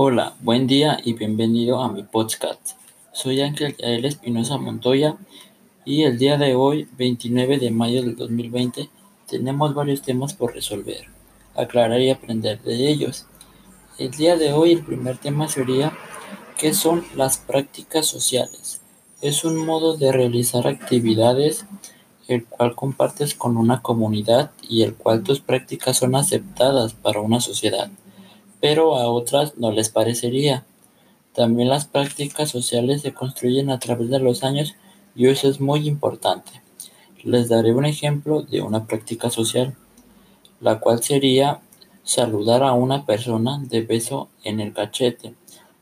Hola, buen día y bienvenido a mi podcast. Soy Ángel Yael Espinosa Montoya y el día de hoy, 29 de mayo del 2020, tenemos varios temas por resolver, aclarar y aprender de ellos. El día de hoy el primer tema sería ¿qué son las prácticas sociales? Es un modo de realizar actividades el cual compartes con una comunidad y el cual tus prácticas son aceptadas para una sociedad pero a otras no les parecería. También las prácticas sociales se construyen a través de los años y eso es muy importante. Les daré un ejemplo de una práctica social, la cual sería saludar a una persona de beso en el cachete.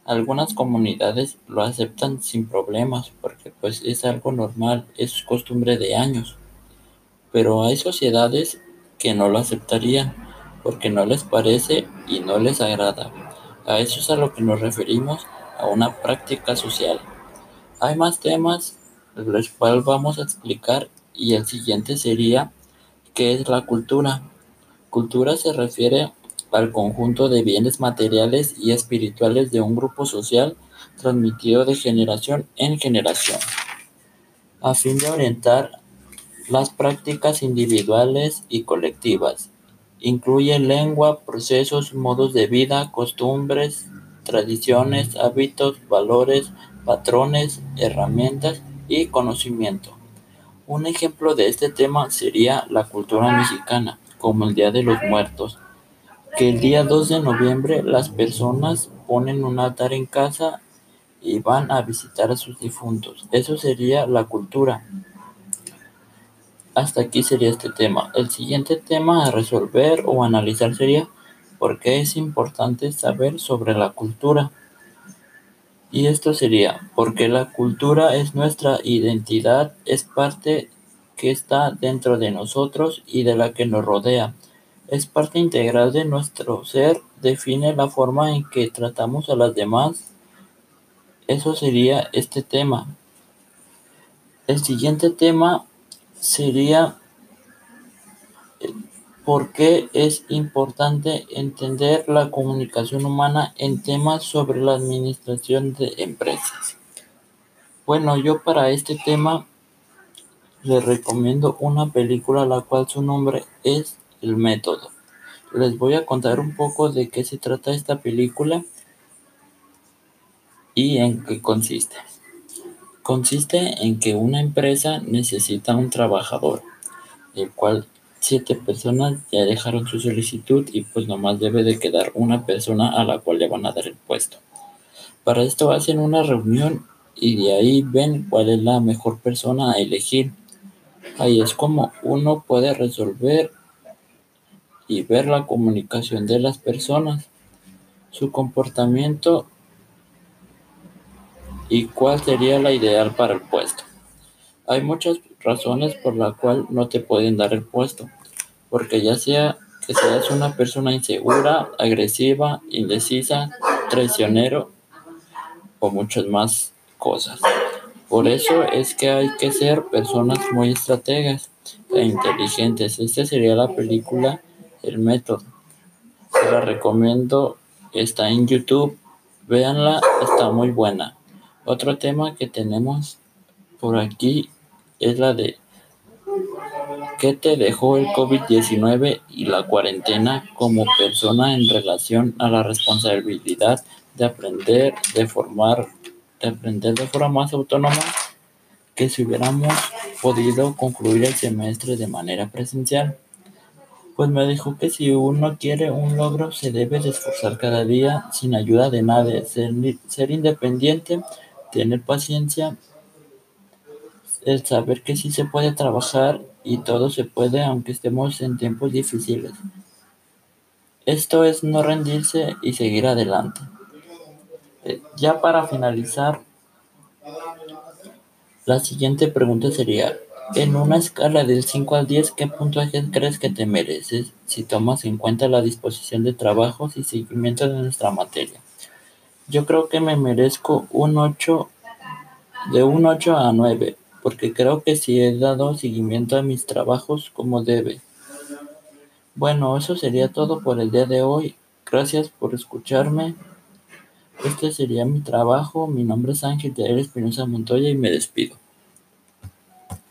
Algunas comunidades lo aceptan sin problemas porque pues es algo normal, es costumbre de años. Pero hay sociedades que no lo aceptarían porque no les parece y no les agrada. A eso es a lo que nos referimos a una práctica social. Hay más temas los cuales vamos a explicar y el siguiente sería ¿qué es la cultura? Cultura se refiere al conjunto de bienes materiales y espirituales de un grupo social transmitido de generación en generación, a fin de orientar las prácticas individuales y colectivas Incluye lengua, procesos, modos de vida, costumbres, tradiciones, hábitos, valores, patrones, herramientas y conocimiento. Un ejemplo de este tema sería la cultura mexicana, como el Día de los Muertos, que el día 2 de noviembre las personas ponen un altar en casa y van a visitar a sus difuntos. Eso sería la cultura. Hasta aquí sería este tema. El siguiente tema a resolver o analizar sería por qué es importante saber sobre la cultura. Y esto sería porque la cultura es nuestra identidad, es parte que está dentro de nosotros y de la que nos rodea. Es parte integral de nuestro ser, define la forma en que tratamos a las demás. Eso sería este tema. El siguiente tema sería eh, por qué es importante entender la comunicación humana en temas sobre la administración de empresas. Bueno, yo para este tema les recomiendo una película la cual su nombre es El Método. Les voy a contar un poco de qué se trata esta película y en qué consiste. Consiste en que una empresa necesita un trabajador, el cual siete personas ya dejaron su solicitud y pues nomás debe de quedar una persona a la cual le van a dar el puesto. Para esto hacen una reunión y de ahí ven cuál es la mejor persona a elegir. Ahí es como uno puede resolver y ver la comunicación de las personas, su comportamiento y cuál sería la ideal para el puesto. Hay muchas razones por las cuales no te pueden dar el puesto, porque ya sea que seas una persona insegura, agresiva, indecisa, traicionero o muchas más cosas. Por eso es que hay que ser personas muy estrategas e inteligentes. Esta sería la película El Método. Te la recomiendo, está en YouTube. Véanla, está muy buena. Otro tema que tenemos por aquí es la de ¿qué te dejó el COVID-19 y la cuarentena como persona en relación a la responsabilidad de aprender, de formar, de aprender de forma más autónoma que si hubiéramos podido concluir el semestre de manera presencial? Pues me dijo que si uno quiere un logro se debe de esforzar cada día sin ayuda de nadie, ser, ser independiente tener paciencia, el saber que sí se puede trabajar y todo se puede aunque estemos en tiempos difíciles. Esto es no rendirse y seguir adelante. Eh, ya para finalizar, la siguiente pregunta sería, en una escala del 5 al 10, ¿qué puntaje crees que te mereces si tomas en cuenta la disposición de trabajos y seguimiento de nuestra materia? Yo creo que me merezco un 8, de un 8 a 9, porque creo que sí he dado seguimiento a mis trabajos como debe. Bueno, eso sería todo por el día de hoy. Gracias por escucharme Este sería mi trabajo. Mi nombre es Ángel Yael Espinosa Montoya y me despido.